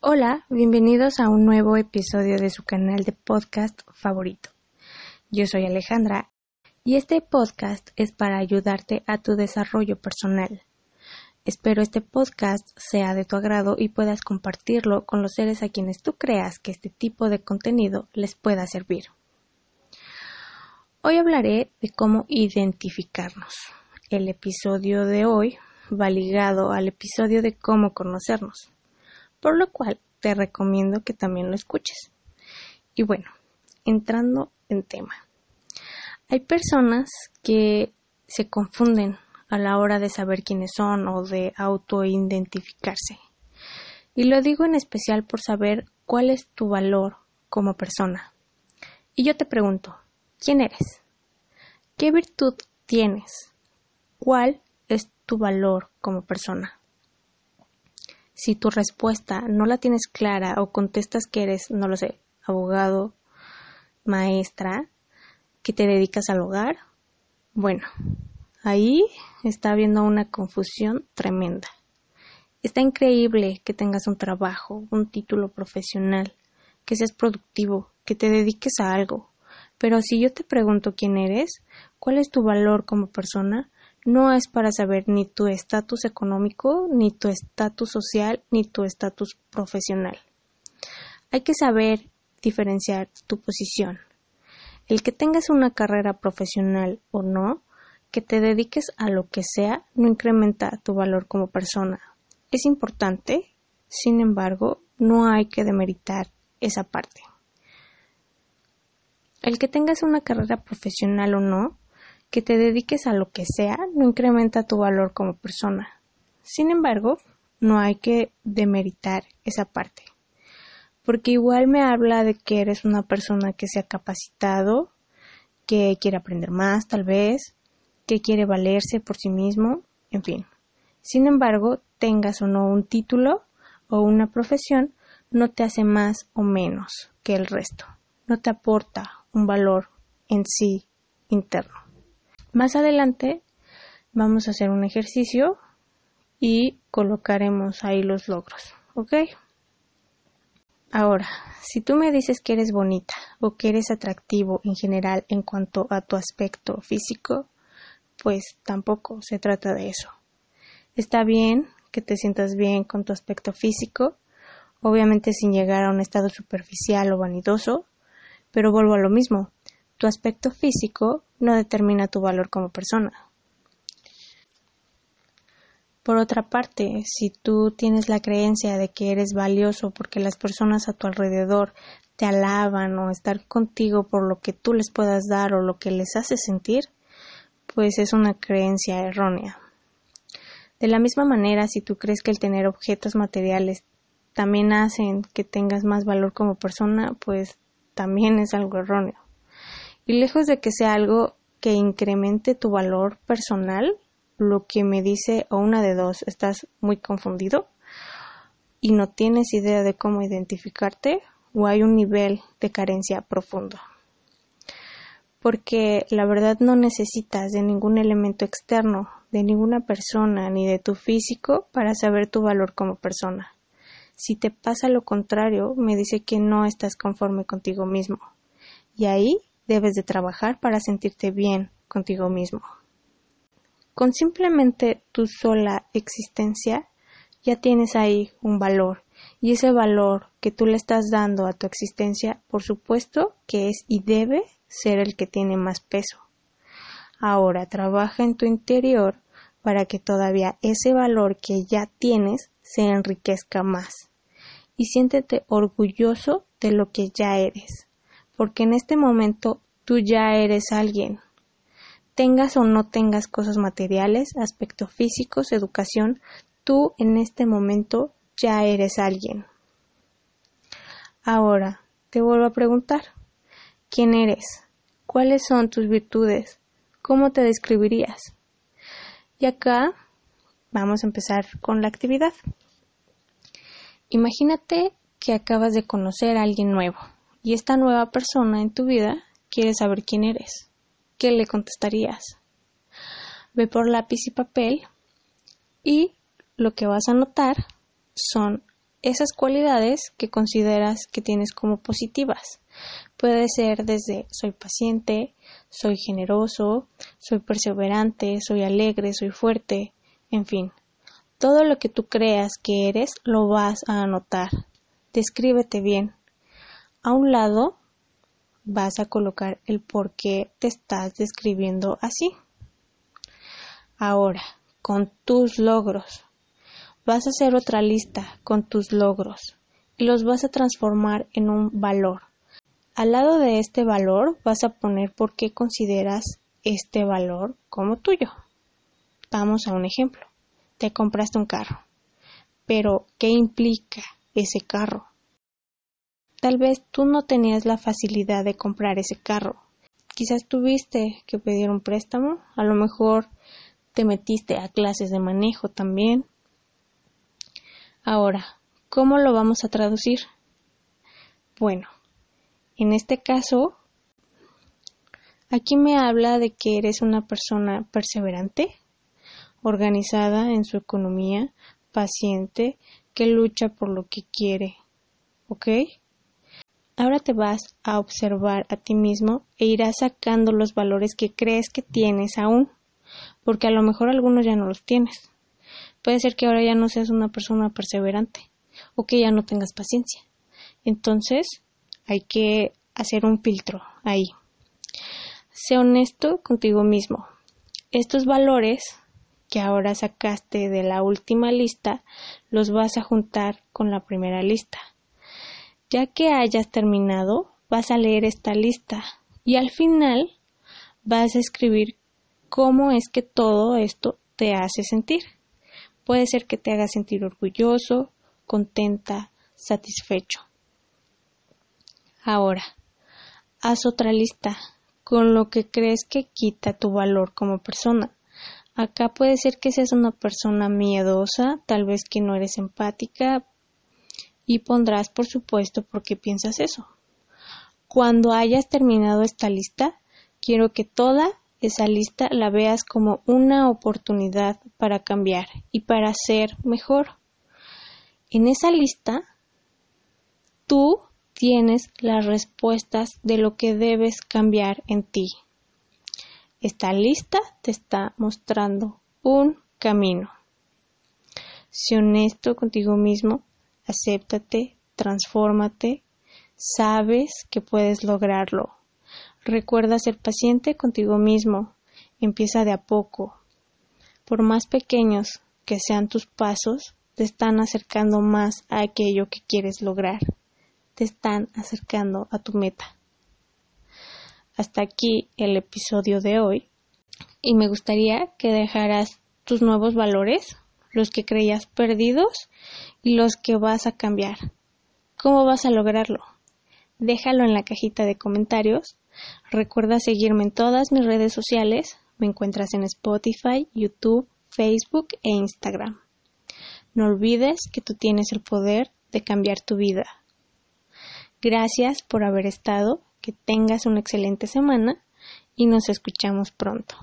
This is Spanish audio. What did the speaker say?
Hola, bienvenidos a un nuevo episodio de su canal de podcast favorito. Yo soy Alejandra y este podcast es para ayudarte a tu desarrollo personal. Espero este podcast sea de tu agrado y puedas compartirlo con los seres a quienes tú creas que este tipo de contenido les pueda servir. Hoy hablaré de cómo identificarnos. El episodio de hoy va ligado al episodio de cómo conocernos, por lo cual te recomiendo que también lo escuches. Y bueno, entrando en tema. Hay personas que se confunden a la hora de saber quiénes son o de autoidentificarse. Y lo digo en especial por saber cuál es tu valor como persona. Y yo te pregunto, ¿quién eres? ¿Qué virtud tienes? ¿Cuál es tu valor como persona? Si tu respuesta no la tienes clara o contestas que eres, no lo sé, abogado, maestra, que te dedicas al hogar, bueno, ahí está habiendo una confusión tremenda. Está increíble que tengas un trabajo, un título profesional, que seas productivo, que te dediques a algo. Pero si yo te pregunto quién eres, cuál es tu valor como persona, no es para saber ni tu estatus económico, ni tu estatus social, ni tu estatus profesional. Hay que saber diferenciar tu posición. El que tengas una carrera profesional o no, que te dediques a lo que sea, no incrementa tu valor como persona. Es importante, sin embargo, no hay que demeritar esa parte. El que tengas una carrera profesional o no, que te dediques a lo que sea, no incrementa tu valor como persona. Sin embargo, no hay que demeritar esa parte. Porque igual me habla de que eres una persona que se ha capacitado, que quiere aprender más tal vez, que quiere valerse por sí mismo, en fin. Sin embargo, tengas o no un título o una profesión, no te hace más o menos que el resto, no te aporta un valor en sí interno. Más adelante vamos a hacer un ejercicio y colocaremos ahí los logros, ¿ok? Ahora, si tú me dices que eres bonita o que eres atractivo en general en cuanto a tu aspecto físico, pues tampoco se trata de eso. Está bien que te sientas bien con tu aspecto físico, obviamente sin llegar a un estado superficial o vanidoso, pero vuelvo a lo mismo, tu aspecto físico no determina tu valor como persona. Por otra parte, si tú tienes la creencia de que eres valioso porque las personas a tu alrededor te alaban o están contigo por lo que tú les puedas dar o lo que les hace sentir, pues es una creencia errónea. De la misma manera, si tú crees que el tener objetos materiales también hacen que tengas más valor como persona, pues también es algo erróneo. Y lejos de que sea algo que incremente tu valor personal, lo que me dice o una de dos, estás muy confundido y no tienes idea de cómo identificarte o hay un nivel de carencia profundo porque la verdad no necesitas de ningún elemento externo, de ninguna persona ni de tu físico para saber tu valor como persona. Si te pasa lo contrario, me dice que no estás conforme contigo mismo. Y ahí debes de trabajar para sentirte bien contigo mismo. Con simplemente tu sola existencia ya tienes ahí un valor y ese valor que tú le estás dando a tu existencia, por supuesto que es y debe ser el que tiene más peso. Ahora trabaja en tu interior para que todavía ese valor que ya tienes se enriquezca más. Y siéntete orgulloso de lo que ya eres, porque en este momento tú ya eres alguien. Tengas o no tengas cosas materiales, aspectos físicos, educación, tú en este momento ya eres alguien. Ahora, te vuelvo a preguntar, ¿quién eres? ¿Cuáles son tus virtudes? ¿Cómo te describirías? Y acá vamos a empezar con la actividad. Imagínate que acabas de conocer a alguien nuevo y esta nueva persona en tu vida quiere saber quién eres. ¿Qué le contestarías? Ve por lápiz y papel y lo que vas a notar son esas cualidades que consideras que tienes como positivas. Puede ser desde soy paciente, soy generoso, soy perseverante, soy alegre, soy fuerte, en fin. Todo lo que tú creas que eres lo vas a anotar. Descríbete bien. A un lado vas a colocar el por qué te estás describiendo así. Ahora, con tus logros. Vas a hacer otra lista con tus logros y los vas a transformar en un valor. Al lado de este valor vas a poner por qué consideras este valor como tuyo. Vamos a un ejemplo. Te compraste un carro. Pero, ¿qué implica ese carro? Tal vez tú no tenías la facilidad de comprar ese carro. Quizás tuviste que pedir un préstamo, a lo mejor te metiste a clases de manejo también. Ahora, ¿cómo lo vamos a traducir? Bueno, en este caso, aquí me habla de que eres una persona perseverante, organizada en su economía, paciente, que lucha por lo que quiere. ¿Ok? Ahora te vas a observar a ti mismo e irás sacando los valores que crees que tienes aún porque a lo mejor algunos ya no los tienes. Puede ser que ahora ya no seas una persona perseverante o que ya no tengas paciencia. Entonces, hay que hacer un filtro ahí. Sé honesto contigo mismo. Estos valores que ahora sacaste de la última lista los vas a juntar con la primera lista. Ya que hayas terminado, vas a leer esta lista y al final vas a escribir cómo es que todo esto te hace sentir. Puede ser que te haga sentir orgulloso, contenta, satisfecho. Ahora, haz otra lista con lo que crees que quita tu valor como persona. Acá puede ser que seas una persona miedosa, tal vez que no eres empática y pondrás por supuesto por qué piensas eso. Cuando hayas terminado esta lista, quiero que toda esa lista la veas como una oportunidad para cambiar y para ser mejor. En esa lista, tú tienes las respuestas de lo que debes cambiar en ti. Esta lista te está mostrando un camino. Sé honesto contigo mismo, acéptate, transfórmate, sabes que puedes lograrlo. Recuerda ser paciente contigo mismo. Empieza de a poco. Por más pequeños que sean tus pasos, te están acercando más a aquello que quieres lograr. Te están acercando a tu meta. Hasta aquí el episodio de hoy. Y me gustaría que dejaras tus nuevos valores, los que creías perdidos y los que vas a cambiar. ¿Cómo vas a lograrlo? Déjalo en la cajita de comentarios Recuerda seguirme en todas mis redes sociales. Me encuentras en Spotify, YouTube, Facebook e Instagram. No olvides que tú tienes el poder de cambiar tu vida. Gracias por haber estado, que tengas una excelente semana y nos escuchamos pronto.